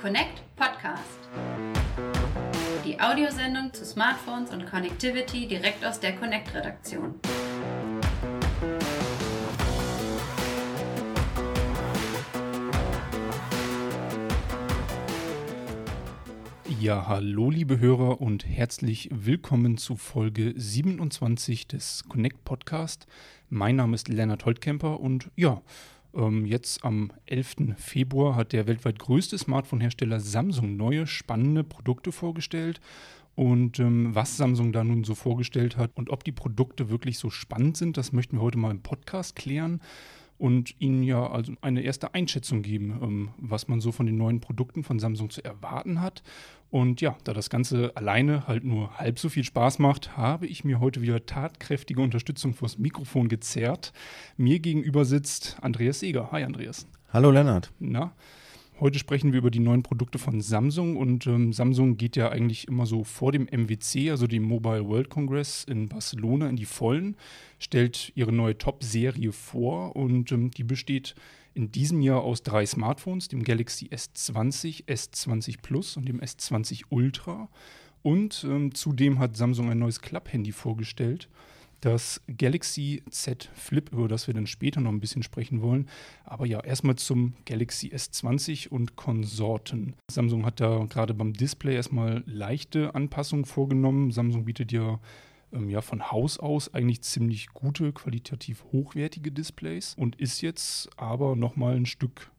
Connect Podcast. Die Audiosendung zu Smartphones und Connectivity direkt aus der Connect-Redaktion. Ja, hallo liebe Hörer und herzlich willkommen zu Folge 27 des Connect Podcast. Mein Name ist Lennart Holtkemper und ja, ähm, jetzt am 11. Februar hat der weltweit größte Smartphone-Hersteller Samsung neue spannende Produkte vorgestellt. Und ähm, was Samsung da nun so vorgestellt hat und ob die Produkte wirklich so spannend sind, das möchten wir heute mal im Podcast klären und Ihnen ja also eine erste Einschätzung geben, ähm, was man so von den neuen Produkten von Samsung zu erwarten hat. Und ja, da das Ganze alleine halt nur halb so viel Spaß macht, habe ich mir heute wieder tatkräftige Unterstützung fürs Mikrofon gezerrt. Mir gegenüber sitzt Andreas Seeger. Hi Andreas. Hallo Lennart. Na, Heute sprechen wir über die neuen Produkte von Samsung und ähm, Samsung geht ja eigentlich immer so vor dem MWC, also dem Mobile World Congress in Barcelona, in die Vollen, stellt ihre neue Top-Serie vor und ähm, die besteht in diesem Jahr aus drei Smartphones, dem Galaxy S20, S20 Plus und dem S20 Ultra. Und ähm, zudem hat Samsung ein neues Club-Handy vorgestellt das Galaxy Z Flip, über das wir dann später noch ein bisschen sprechen wollen. Aber ja, erstmal zum Galaxy S20 und Konsorten. Samsung hat da gerade beim Display erstmal leichte Anpassungen vorgenommen. Samsung bietet ja ähm, ja von Haus aus eigentlich ziemlich gute, qualitativ hochwertige Displays und ist jetzt aber nochmal ein Stück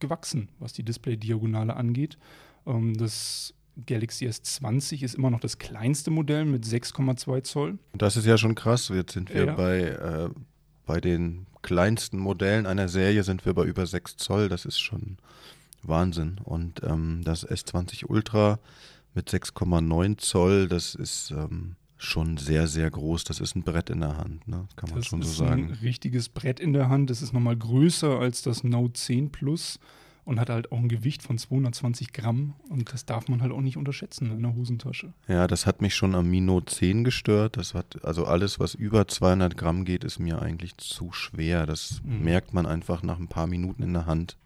gewachsen, was die Display-Diagonale angeht. Ähm, das Galaxy S20 ist immer noch das kleinste Modell mit 6,2 Zoll. Das ist ja schon krass. Jetzt sind wir ja. bei, äh, bei den kleinsten Modellen einer Serie sind wir bei über 6 Zoll. Das ist schon Wahnsinn. Und ähm, das S20 Ultra mit 6,9 Zoll, das ist ähm, schon sehr, sehr groß. Das ist ein Brett in der Hand, ne? kann man das schon so sagen. Das ist ein richtiges Brett in der Hand. Das ist nochmal größer als das Note 10 Plus und hat halt auch ein Gewicht von 220 Gramm und das darf man halt auch nicht unterschätzen in der Hosentasche. Ja, das hat mich schon am Mino 10 gestört. Das hat, also alles, was über 200 Gramm geht, ist mir eigentlich zu schwer. Das mhm. merkt man einfach nach ein paar Minuten in der Hand.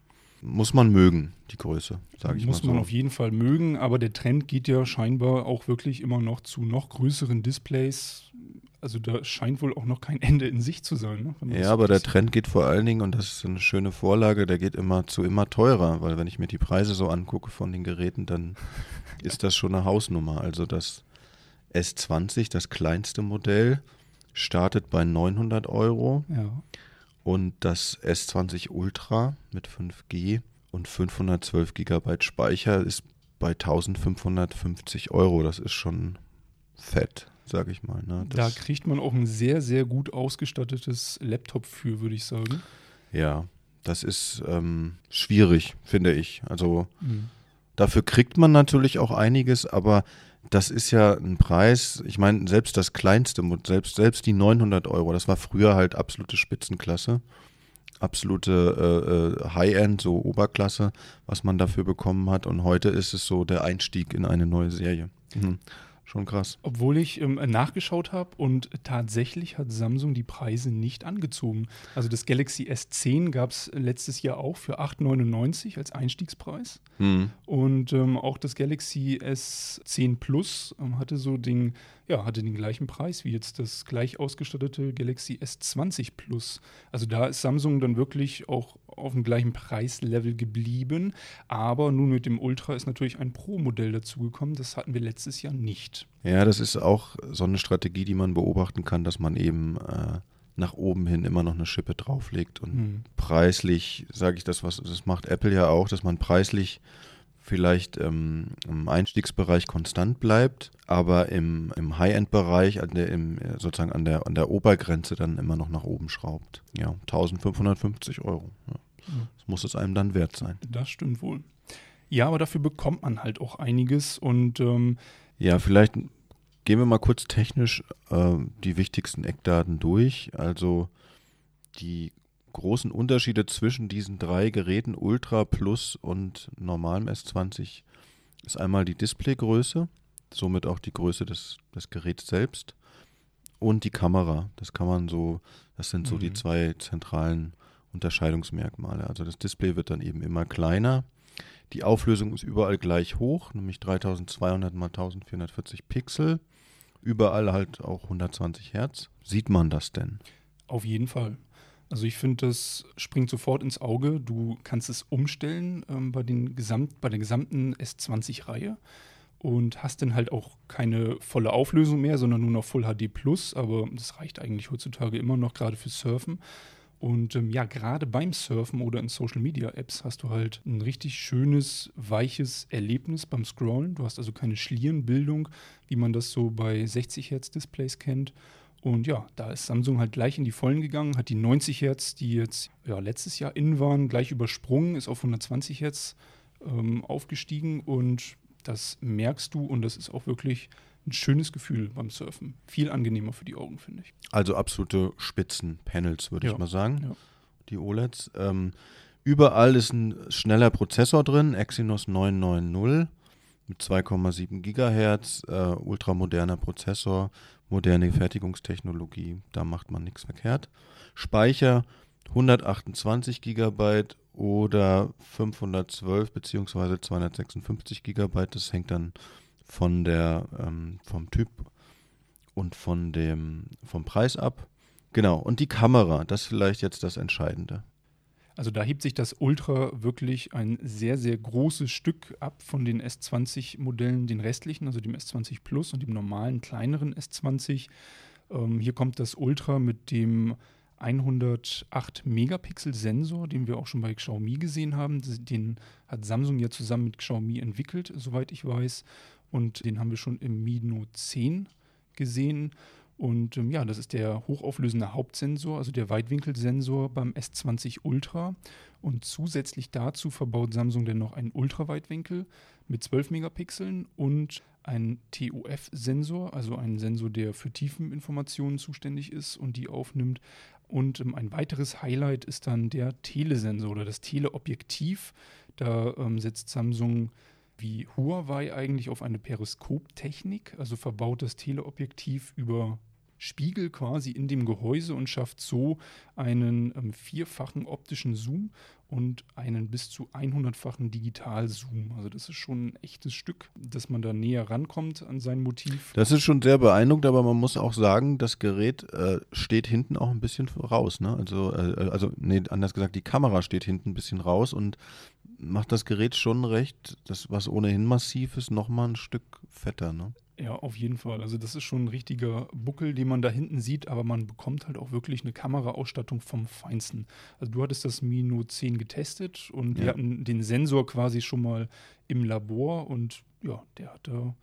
Muss man mögen, die Größe, sage ich Muss mal so. man auf jeden Fall mögen, aber der Trend geht ja scheinbar auch wirklich immer noch zu noch größeren Displays also da scheint wohl auch noch kein Ende in sich zu sein. Ne? Ja, aber der Trend geht vor allen Dingen, und das ist eine schöne Vorlage, der geht immer zu immer teurer, weil wenn ich mir die Preise so angucke von den Geräten, dann ist das schon eine Hausnummer. Also das S20, das kleinste Modell, startet bei 900 Euro. Ja. Und das S20 Ultra mit 5G und 512 Gigabyte Speicher ist bei 1550 Euro. Das ist schon fett sage ich mal. Ne? Da kriegt man auch ein sehr, sehr gut ausgestattetes Laptop für, würde ich sagen. Ja, das ist ähm, schwierig, finde ich. Also mhm. dafür kriegt man natürlich auch einiges, aber das ist ja ein Preis, ich meine, selbst das kleinste, selbst, selbst die 900 Euro, das war früher halt absolute Spitzenklasse, absolute äh, äh, High-End, so Oberklasse, was man dafür bekommen hat. Und heute ist es so der Einstieg in eine neue Serie. Mhm. Schon krass. Obwohl ich ähm, nachgeschaut habe und tatsächlich hat Samsung die Preise nicht angezogen. Also das Galaxy S10 gab es letztes Jahr auch für 8,99 als Einstiegspreis. Mhm. Und ähm, auch das Galaxy S10 Plus ähm, hatte so den, ja, hatte den gleichen Preis wie jetzt das gleich ausgestattete Galaxy S20 Plus. Also da ist Samsung dann wirklich auch auf dem gleichen Preislevel geblieben. Aber nun mit dem Ultra ist natürlich ein Pro-Modell dazugekommen. Das hatten wir letztes Jahr nicht. Ja, das ist auch so eine Strategie, die man beobachten kann, dass man eben äh, nach oben hin immer noch eine Schippe drauflegt. Und hm. preislich, sage ich das, was das macht Apple ja auch, dass man preislich vielleicht ähm, im Einstiegsbereich konstant bleibt, aber im, im High-End-Bereich, an der, sozusagen an der, an der Obergrenze dann immer noch nach oben schraubt. Ja, 1550 Euro. Ja. Das muss es einem dann wert sein. Das stimmt wohl. Ja, aber dafür bekommt man halt auch einiges und ähm, ja, vielleicht gehen wir mal kurz technisch äh, die wichtigsten Eckdaten durch. Also die großen Unterschiede zwischen diesen drei Geräten, Ultra, Plus und normalem S20, ist einmal die Displaygröße, somit auch die Größe des, des Geräts selbst und die Kamera. Das kann man so, das sind so mhm. die zwei zentralen Unterscheidungsmerkmale. Also das Display wird dann eben immer kleiner. Die Auflösung ist überall gleich hoch, nämlich 3200 mal 1440 Pixel. Überall halt auch 120 Hertz. Sieht man das denn? Auf jeden Fall. Also ich finde, das springt sofort ins Auge. Du kannst es umstellen ähm, bei, den Gesamt, bei der gesamten S20-Reihe und hast dann halt auch keine volle Auflösung mehr, sondern nur noch Full HD Plus. Aber das reicht eigentlich heutzutage immer noch, gerade für Surfen. Und ähm, ja, gerade beim Surfen oder in Social Media Apps hast du halt ein richtig schönes, weiches Erlebnis beim Scrollen. Du hast also keine Schlierenbildung, wie man das so bei 60 Hertz Displays kennt. Und ja, da ist Samsung halt gleich in die Vollen gegangen, hat die 90 Hertz, die jetzt ja, letztes Jahr in waren, gleich übersprungen, ist auf 120 Hertz ähm, aufgestiegen und das merkst du und das ist auch wirklich ein schönes Gefühl beim Surfen. Viel angenehmer für die Augen, finde ich. Also absolute Spitzenpanels, würde Ja. ich mal sagen. Ja. Die OLEDs. Ähm, überall ist ein schneller Prozessor drin, Exynos 990 mit 2,7 Gigahertz, äh, ultramoderner Prozessor, moderne Fertigungstechnologie, da macht man nichts verkehrt. Speicher 128 Gigabyte oder 512 beziehungsweise 256 Gigabyte, das hängt dann von der, ähm, vom Typ und von dem, vom Preis ab. Genau, und die Kamera, das ist vielleicht jetzt das Entscheidende. Also da hebt sich das Ultra wirklich ein sehr, sehr großes Stück ab von den S20-Modellen, den restlichen, also dem S20 Plus und dem normalen, kleineren S20. Ähm, hier kommt das Ultra mit dem 108 Megapixel Sensor, den wir auch schon bei Xiaomi gesehen haben. Den hat Samsung ja zusammen mit Xiaomi entwickelt, soweit ich weiß. Und den haben wir schon im Mi Note 10 gesehen. Und ähm, ja, das ist der hochauflösende Hauptsensor, also der Weitwinkelsensor beim S20 Ultra. Und zusätzlich dazu verbaut Samsung dann noch einen Ultraweitwinkel mit 12 Megapixeln und einen TOF-Sensor, also einen Sensor, der für Tiefeninformationen zuständig ist und die aufnimmt. Und ähm, ein weiteres Highlight ist dann der Telesensor oder das Teleobjektiv. Da ähm, setzt Samsung wie Huawei eigentlich auf eine Periskoptechnik, also verbaut das Teleobjektiv über Spiegel quasi in dem Gehäuse und schafft so einen ähm, vierfachen optischen Zoom und einen bis zu 100-fachen Digitalzoom. Also das ist schon ein echtes Stück, dass man da näher rankommt an sein Motiv. Das ist schon sehr beeindruckend, aber man muss auch sagen, das Gerät äh, steht hinten auch ein bisschen raus. Ne? Also, äh, also, nee, anders gesagt, die Kamera steht hinten ein bisschen raus und macht das Gerät schon recht, das, was ohnehin massiv ist, nochmal ein Stück fetter. Ne? Ja, auf jeden Fall. Also das ist schon ein richtiger Buckel, den man da hinten sieht, aber man bekommt halt auch wirklich eine Kameraausstattung vom Feinsten. Also du hattest das Mi Note 10 getestet und wir Ja. hatten den Sensor quasi schon mal im Labor und ja, der hat da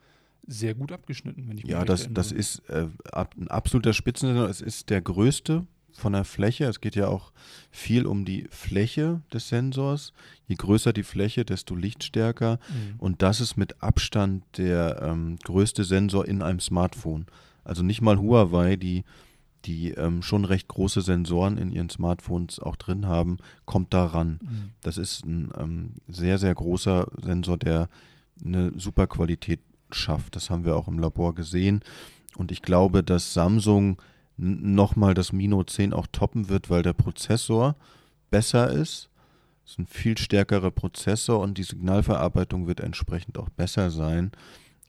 sehr gut abgeschnitten, wenn ich mich Ja, das, das ist äh, ab, ein absoluter Spitzensensor. Es ist der größte von der Fläche. Es geht ja auch viel um die Fläche des Sensors. Je größer die Fläche, desto lichtstärker. Mhm. Und das ist mit Abstand der ähm, größte Sensor in einem Smartphone. Also nicht mal Huawei, die, die ähm, schon recht große Sensoren in ihren Smartphones auch drin haben, kommt da ran. Mhm. Das ist ein ähm, sehr, sehr großer Sensor, der eine super Qualität schafft. Das haben wir auch im Labor gesehen. Und ich glaube, dass Samsung nochmal das Mino 10 auch toppen wird, weil der Prozessor besser ist. Es ist ein viel stärkerer Prozessor und die Signalverarbeitung wird entsprechend auch besser sein.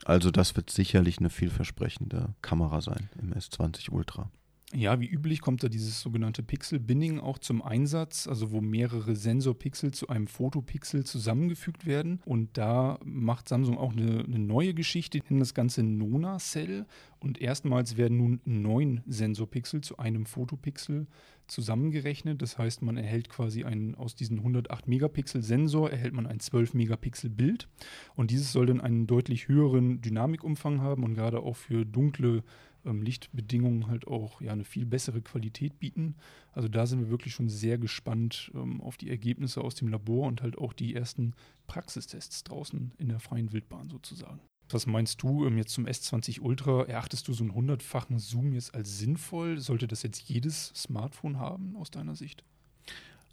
Also das wird sicherlich eine vielversprechende Kamera sein im S20 Ultra. Ja, wie üblich kommt da dieses sogenannte Pixel-Binning auch zum Einsatz, also wo mehrere Sensorpixel zu einem Fotopixel zusammengefügt werden. Und da macht Samsung auch eine, eine neue Geschichte, nennen das Ganze Nona-Cell. Und erstmals werden nun neun Sensorpixel zu einem Fotopixel zusammengerechnet. Das heißt, man erhält quasi einen, aus diesen 108 Megapixel Sensor erhält man ein 12 Megapixel Bild. Und dieses soll dann einen deutlich höheren Dynamikumfang haben und gerade auch für dunkle ähm, Lichtbedingungen halt auch ja, eine viel bessere Qualität bieten. Also da sind wir wirklich schon sehr gespannt ähm, auf die Ergebnisse aus dem Labor und halt auch die ersten Praxistests draußen in der freien Wildbahn sozusagen. Was meinst du ähm, jetzt zum S20 Ultra? Erachtest du so einen hundertfachen Zoom jetzt als sinnvoll? Sollte das jetzt jedes Smartphone haben aus deiner Sicht?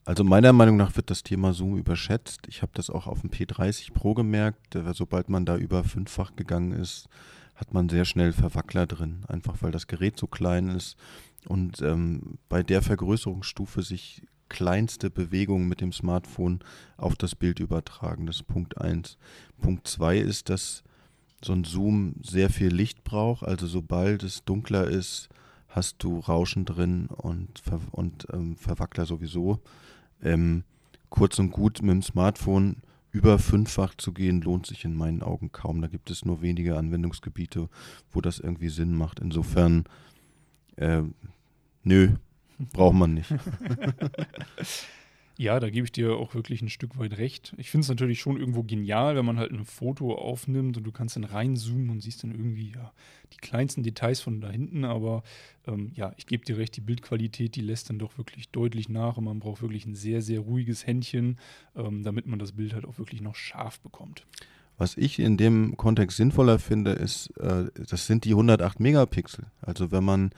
Also meiner Meinung nach wird das Thema Zoom überschätzt. Ich habe das auch auf dem P30 Pro gemerkt. äh, Sobald man da über fünffach gegangen ist, hat man sehr schnell Verwackler drin, einfach weil das Gerät so klein ist und ähm, bei der Vergrößerungsstufe sich kleinste Bewegung mit dem Smartphone auf das Bild übertragen. Das ist Punkt 1. Punkt 2 ist, dass so ein Zoom sehr viel Licht braucht. Also sobald es dunkler ist, hast du Rauschen drin und, Ver und ähm, Verwackler sowieso. Ähm, kurz und gut mit dem Smartphone über fünffach zu gehen, lohnt sich in meinen Augen kaum. Da gibt es nur wenige Anwendungsgebiete, wo das irgendwie Sinn macht. Insofern, äh, nö, braucht man nicht. Ja, da gebe ich dir auch wirklich ein Stück weit recht. Ich finde es natürlich schon irgendwo genial, wenn man halt ein Foto aufnimmt und du kannst dann reinzoomen und siehst dann irgendwie ja, die kleinsten Details von da hinten. Aber ähm, ja, ich gebe dir recht, die Bildqualität, die lässt dann doch wirklich deutlich nach und man braucht wirklich ein sehr, sehr ruhiges Händchen, ähm, damit man das Bild halt auch wirklich noch scharf bekommt. Was ich in dem Kontext sinnvoller finde, ist, äh, das sind die 108 Megapixel. Also wenn man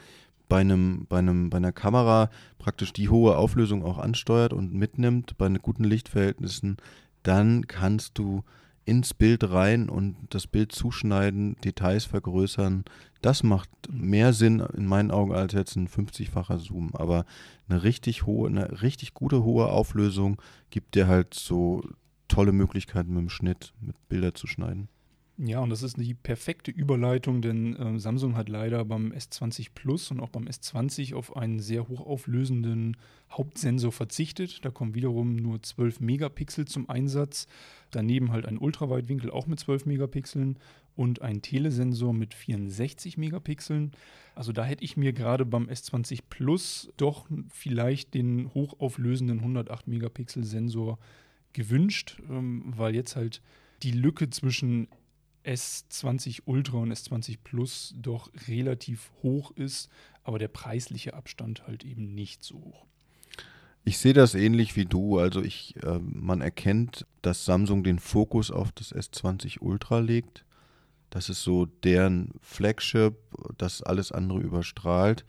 bei einem, bei einem, bei einer Kamera praktisch die hohe Auflösung auch ansteuert und mitnimmt bei guten Lichtverhältnissen, dann kannst du ins Bild rein und das Bild zuschneiden, Details vergrößern. Das macht mehr Sinn in meinen Augen als jetzt ein 50-facher Zoom. Aber eine richtig hohe, eine richtig gute hohe Auflösung gibt dir halt so tolle Möglichkeiten mit dem Schnitt, mit Bilder zu schneiden. Ja, und das ist die perfekte Überleitung, denn äh, Samsung hat leider beim S20 Plus und auch beim S20 auf einen sehr hochauflösenden Hauptsensor verzichtet. Da kommen wiederum nur 12 Megapixel zum Einsatz. Daneben halt ein Ultraweitwinkel auch mit 12 Megapixeln und ein Telesensor mit 64 Megapixeln. Also da hätte ich mir gerade beim S20 Plus doch vielleicht den hochauflösenden 108 Megapixel Sensor gewünscht, ähm, weil jetzt halt die Lücke zwischen S20 Ultra und S20 Plus doch relativ hoch ist, aber der preisliche Abstand halt eben nicht so hoch. Ich sehe das ähnlich wie du. Also ich, äh, man erkennt, dass Samsung den Fokus auf das S20 Ultra legt. Das ist so deren Flagship, das alles andere überstrahlt.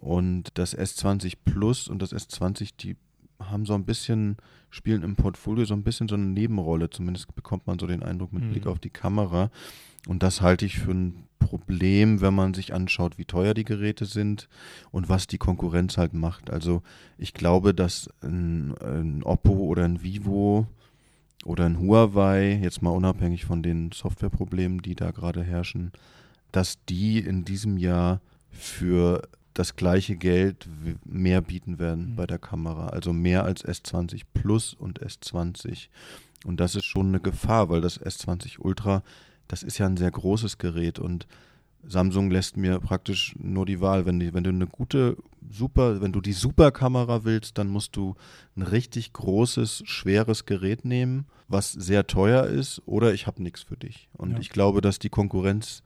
Und das S20 Plus und das S20, die haben so ein bisschen, spielen im Portfolio so ein bisschen so eine Nebenrolle. Zumindest bekommt man so den Eindruck mit mhm. Blick auf die Kamera. Und das halte ich für ein Problem, wenn man sich anschaut, wie teuer die Geräte sind und was die Konkurrenz halt macht. Also ich glaube, dass ein, ein Oppo oder ein Vivo oder ein Huawei, jetzt mal unabhängig von den Softwareproblemen, die da gerade herrschen, dass die in diesem Jahr für das gleiche Geld mehr bieten werden mhm. bei der Kamera. Also mehr als S20 Plus und S20. Und das ist schon eine Gefahr, weil das S20 Ultra, das ist ja ein sehr großes Gerät und Samsung lässt mir praktisch nur die Wahl. Wenn, die, wenn du eine gute, super, wenn du die Superkamera willst, dann musst du ein richtig großes, schweres Gerät nehmen, was sehr teuer ist, oder ich habe nichts für dich. Und ja. ich glaube, dass die Konkurrenz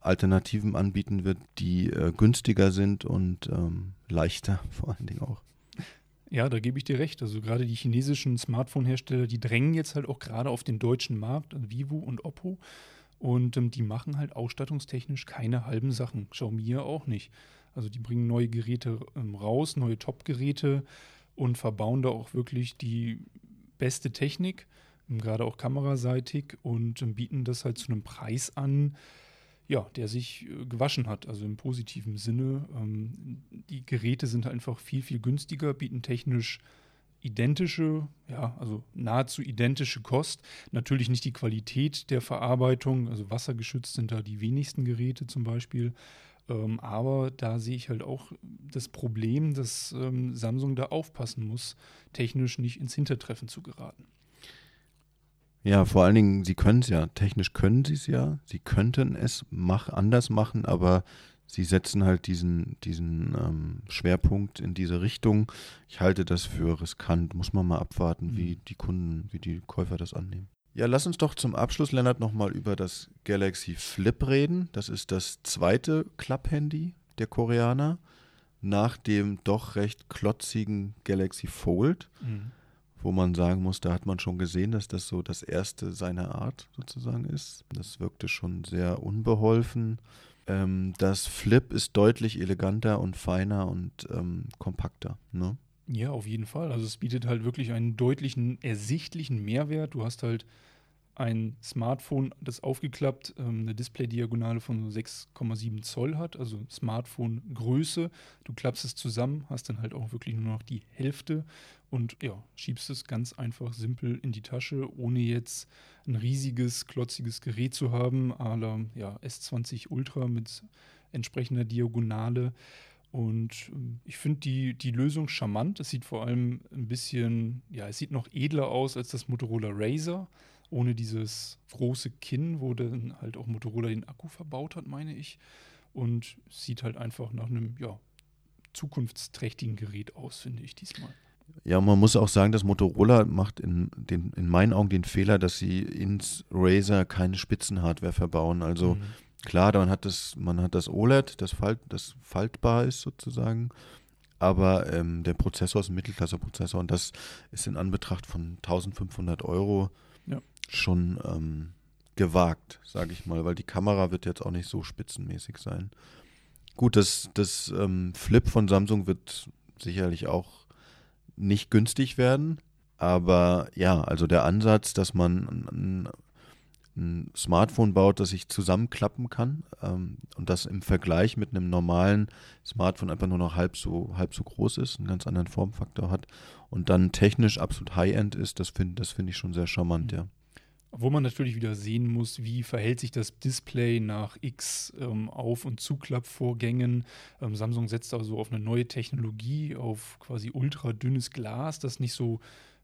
Alternativen anbieten wird, die äh, günstiger sind und ähm, leichter vor allen Dingen auch. Ja, da gebe ich dir recht. Also gerade die chinesischen Smartphone-Hersteller, die drängen jetzt halt auch gerade auf den deutschen Markt, also Vivo und Oppo. Und ähm, die machen halt ausstattungstechnisch keine halben Sachen. Xiaomi ja auch nicht. Also die bringen neue Geräte ähm, raus, neue Top-Geräte und verbauen da auch wirklich die beste Technik, ähm, gerade auch kameraseitig und ähm, bieten das halt zu einem Preis an, ja, der sich äh, gewaschen hat, also im positiven Sinne. Ähm, die Geräte sind einfach viel, viel günstiger, bieten technisch identische, ja, also nahezu identische Kost. Natürlich nicht die Qualität der Verarbeitung, also wassergeschützt sind da die wenigsten Geräte zum Beispiel. Ähm, aber da sehe ich halt auch das Problem, dass ähm, Samsung da aufpassen muss, technisch nicht ins Hintertreffen zu geraten. Ja, vor allen Dingen, sie können es ja. Technisch können sie es ja. Sie könnten es mach, anders machen, aber sie setzen halt diesen, diesen ähm, Schwerpunkt in diese Richtung. Ich halte das für riskant. Muss man mal abwarten, mhm. wie die Kunden, wie die Käufer das annehmen. Ja, lass uns doch zum Abschluss, Lennart, nochmal über das Galaxy Flip reden. Das ist das zweite Klapp-Handy der Koreaner nach dem doch recht klotzigen Galaxy Fold. Mhm wo man sagen muss, da hat man schon gesehen, dass das so das erste seiner Art sozusagen ist. Das wirkte schon sehr unbeholfen. Ähm, das Flip ist deutlich eleganter und feiner und ähm, kompakter. Ne? Ja, auf jeden Fall. Also es bietet halt wirklich einen deutlichen, ersichtlichen Mehrwert. Du hast halt ein Smartphone, das aufgeklappt ähm, eine Display-Diagonale von 6,7 Zoll hat, also Smartphone-Größe. Du klappst es zusammen, hast dann halt auch wirklich nur noch die Hälfte und ja, schiebst es ganz einfach simpel in die Tasche, ohne jetzt ein riesiges, klotziges Gerät zu haben, à la ja, S20 Ultra mit entsprechender Diagonale. Und ähm, ich finde die, die Lösung charmant. Es sieht vor allem ein bisschen, ja, es sieht noch edler aus als das Motorola Razer, ohne dieses große Kinn, wo dann halt auch Motorola den Akku verbaut hat, meine ich. Und sieht halt einfach nach einem, ja, zukunftsträchtigen Gerät aus, finde ich diesmal. Ja, man muss auch sagen, dass Motorola macht in, den, in meinen Augen den Fehler, dass sie ins Razer keine Spitzenhardware verbauen. Also mhm Klar, man hat das, man hat das OLED, das, Falt, das faltbar ist sozusagen, aber ähm, der Prozessor ist ein Mittelklasse-Prozessor und das ist in Anbetracht von 1500 Euro. Schon ähm, gewagt, sage ich mal, weil die Kamera wird jetzt auch nicht so spitzenmäßig sein. Gut, das, das ähm, Flip von Samsung wird sicherlich auch nicht günstig werden, aber ja, also der Ansatz, dass man ein, ein Smartphone baut, das sich zusammenklappen kann ähm, und das im Vergleich mit einem normalen Smartphone einfach nur noch halb so, halb so groß ist, einen ganz anderen Formfaktor hat und dann technisch absolut High-End ist, das finde das find ich schon sehr charmant, ja. Wo man natürlich wieder sehen muss, wie verhält sich das Display nach X ähm, Auf- und Zuklappvorgängen. Ähm, Samsung setzt also auf eine neue Technologie, auf quasi ultra dünnes Glas, das nicht so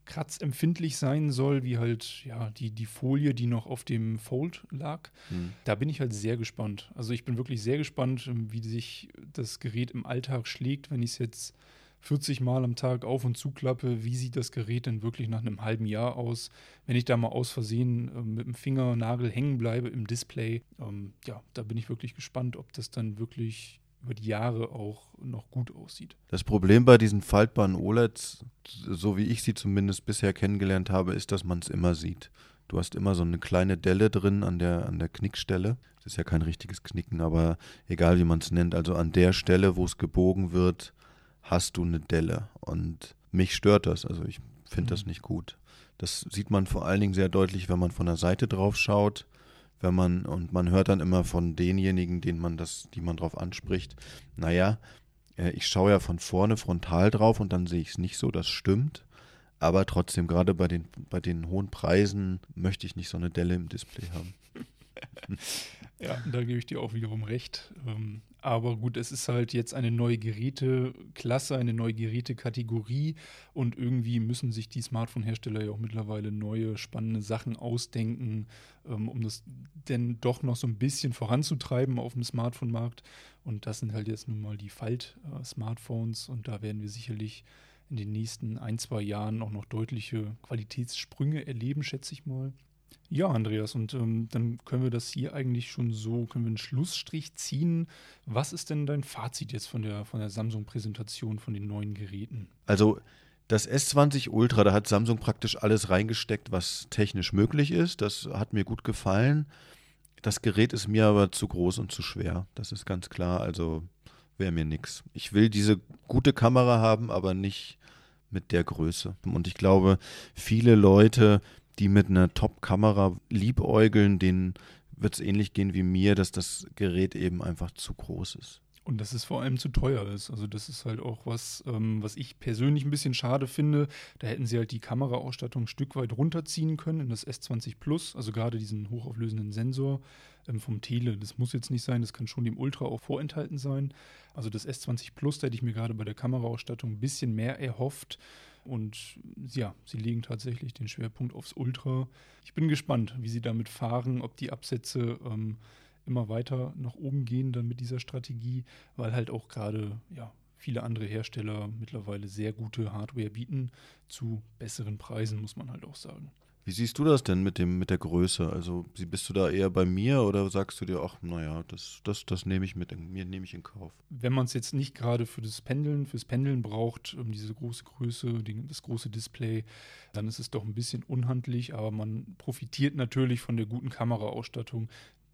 kratzempfindlich sein soll, wie halt ja die, die Folie, die noch auf dem Fold lag. Mhm. Da bin ich halt sehr gespannt. Also ich bin wirklich sehr gespannt, ähm, wie sich das Gerät im Alltag schlägt, wenn ich es jetzt 40 Mal am Tag auf und zuklappe. Wie sieht das Gerät denn wirklich nach einem halben Jahr aus? Wenn ich da mal aus Versehen äh, mit dem Fingernagel hängen bleibe im Display, ähm, ja, da bin ich wirklich gespannt, ob das dann wirklich über die Jahre auch noch gut aussieht. Das Problem bei diesen faltbaren OLEDs, so wie ich sie zumindest bisher kennengelernt habe, ist, dass man es immer sieht. Du hast immer so eine kleine Delle drin an der, an der Knickstelle. Das ist ja kein richtiges Knicken, aber egal wie man es nennt, also an der Stelle, wo es gebogen wird, hast du eine Delle. Und mich stört das. Also ich finde mhm. das nicht gut. Das sieht man vor allen Dingen sehr deutlich, wenn man von der Seite drauf schaut wenn man, und man hört dann immer von denjenigen, denen man das, die man drauf anspricht, naja, äh, ich schaue ja von vorne frontal drauf und dann sehe ich es nicht so, das stimmt. Aber trotzdem, gerade bei den, bei den hohen Preisen möchte ich nicht so eine Delle im Display haben. ja, da gebe ich dir auch wiederum recht. Aber gut, es ist halt jetzt eine neue Geräteklasse, eine neue Gerätekategorie und irgendwie müssen sich die Smartphone-Hersteller ja auch mittlerweile neue spannende Sachen ausdenken, ähm, um das denn doch noch so ein bisschen voranzutreiben auf dem Smartphone-Markt. Und das sind halt jetzt nun mal die Falt-Smartphones und da werden wir sicherlich in den nächsten ein, zwei Jahren auch noch deutliche Qualitätssprünge erleben, schätze ich mal. Ja, Andreas, und ähm, dann können wir das hier eigentlich schon so, können wir einen Schlussstrich ziehen. Was ist denn dein Fazit jetzt von der, von der Samsung-Präsentation von den neuen Geräten? Also das S20 Ultra, da hat Samsung praktisch alles reingesteckt, was technisch möglich ist. Das hat mir gut gefallen. Das Gerät ist mir aber zu groß und zu schwer. Das ist ganz klar. Also wäre mir nichts. Ich will diese gute Kamera haben, aber nicht mit der Größe. Und ich glaube, viele Leute, die mit einer Top-Kamera liebäugeln, denen wird es ähnlich gehen wie mir, dass das Gerät eben einfach zu groß ist. Und dass es vor allem zu teuer ist. Also das ist halt auch was, ähm, was ich persönlich ein bisschen schade finde. Da hätten sie halt die Kameraausstattung ein Stück weit runterziehen können in das S20 Plus, also gerade diesen hochauflösenden Sensor ähm, vom Tele. Das muss jetzt nicht sein, das kann schon dem Ultra auch vorenthalten sein. Also das S20 Plus, da hätte ich mir gerade bei der Kameraausstattung ein bisschen mehr erhofft. Und ja, sie legen tatsächlich den Schwerpunkt aufs Ultra. Ich bin gespannt, wie sie damit fahren, ob die Absätze ähm, immer weiter nach oben gehen dann mit dieser Strategie, weil halt auch gerade ja, viele andere Hersteller mittlerweile sehr gute Hardware bieten zu besseren Preisen, muss man halt auch sagen. Wie siehst du das denn mit dem mit der Größe? Also bist du da eher bei mir oder sagst du dir, ach naja, das, das, das nehme ich mit, mir nehme ich in Kauf? Wenn man es jetzt nicht gerade für das Pendeln, fürs Pendeln braucht, um diese große Größe, die, das große Display, dann ist es doch ein bisschen unhandlich, aber man profitiert natürlich von der guten Kameraausstattung,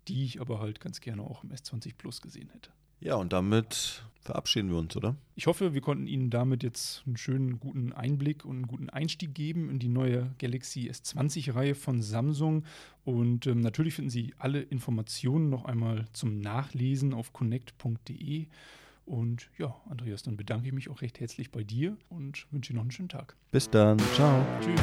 die ich aber halt ganz gerne auch im S20 Plus gesehen hätte. Ja, und damit verabschieden wir uns, oder? Ich hoffe, wir konnten Ihnen damit jetzt einen schönen guten Einblick und einen guten Einstieg geben in die neue Galaxy S20-Reihe von Samsung. Und ähm, natürlich finden Sie alle Informationen noch einmal zum Nachlesen auf connect.de. Und ja, Andreas, dann bedanke ich mich auch recht herzlich bei dir und wünsche dir noch einen schönen Tag. Bis dann. Ciao. Tschüss.